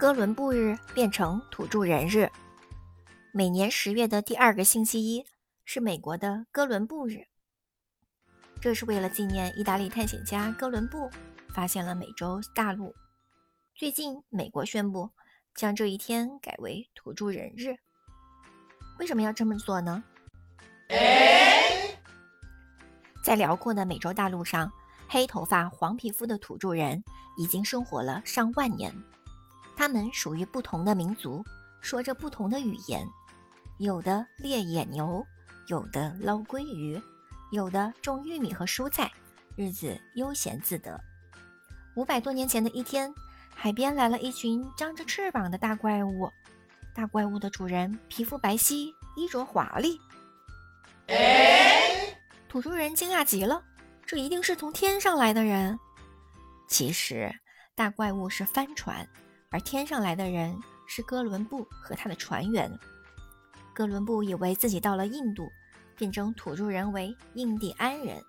哥伦布日变成土著人日。每年十月的第二个星期一是美国的哥伦布日，这是为了纪念意大利探险家哥伦布发现了美洲大陆。最近，美国宣布将这一天改为土著人日。为什么要这么做呢？在辽阔的美洲大陆上。黑头发、黄皮肤的土著人已经生活了上万年，他们属于不同的民族，说着不同的语言，有的猎野牛，有的捞鲑鱼，有的种玉米和蔬菜，日子悠闲自得。五百多年前的一天，海边来了一群张着翅膀的大怪物，大怪物的主人皮肤白皙，衣着华丽，土著人惊讶极了。这一定是从天上来的人。其实，大怪物是帆船，而天上来的人是哥伦布和他的船员。哥伦布以为自己到了印度，便称土著人为印第安人。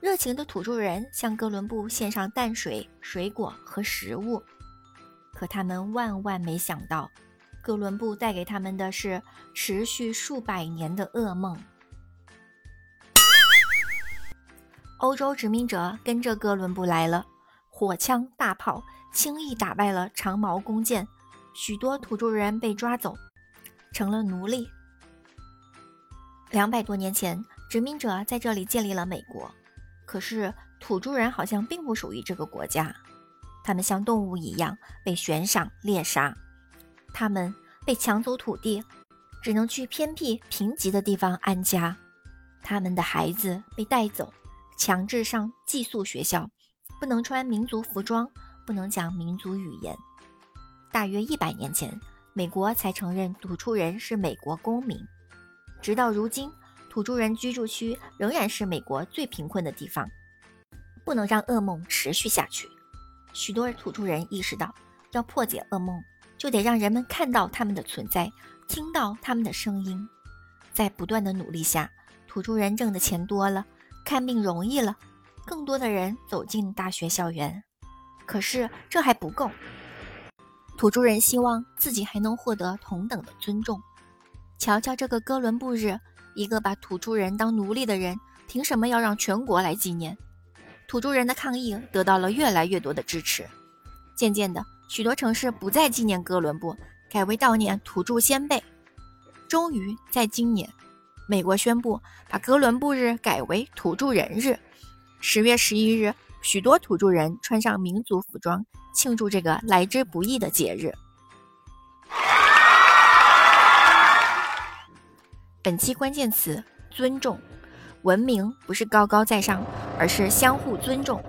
热情的土著人向哥伦布献上淡水、水果和食物，可他们万万没想到，哥伦布带给他们的是持续数百年的噩梦。欧洲殖民者跟着哥伦布来了，火枪、大炮轻易打败了长矛弓箭，许多土著人被抓走，成了奴隶。两百多年前，殖民者在这里建立了美国，可是土著人好像并不属于这个国家，他们像动物一样被悬赏猎杀，他们被抢走土地，只能去偏僻贫瘠的地方安家，他们的孩子被带走。强制上寄宿学校，不能穿民族服装，不能讲民族语言。大约一百年前，美国才承认土著人是美国公民。直到如今，土著人居住区仍然是美国最贫困的地方。不能让噩梦持续下去。许多土著人意识到，要破解噩梦，就得让人们看到他们的存在，听到他们的声音。在不断的努力下，土著人挣的钱多了。看病容易了，更多的人走进大学校园。可是这还不够，土著人希望自己还能获得同等的尊重。瞧瞧这个哥伦布日，一个把土著人当奴隶的人，凭什么要让全国来纪念？土著人的抗议得到了越来越多的支持。渐渐的，许多城市不再纪念哥伦布，改为悼念土著先辈。终于在今年。美国宣布把哥伦布日改为土著人日。十月十一日，许多土著人穿上民族服装，庆祝这个来之不易的节日。本期关键词：尊重。文明不是高高在上，而是相互尊重。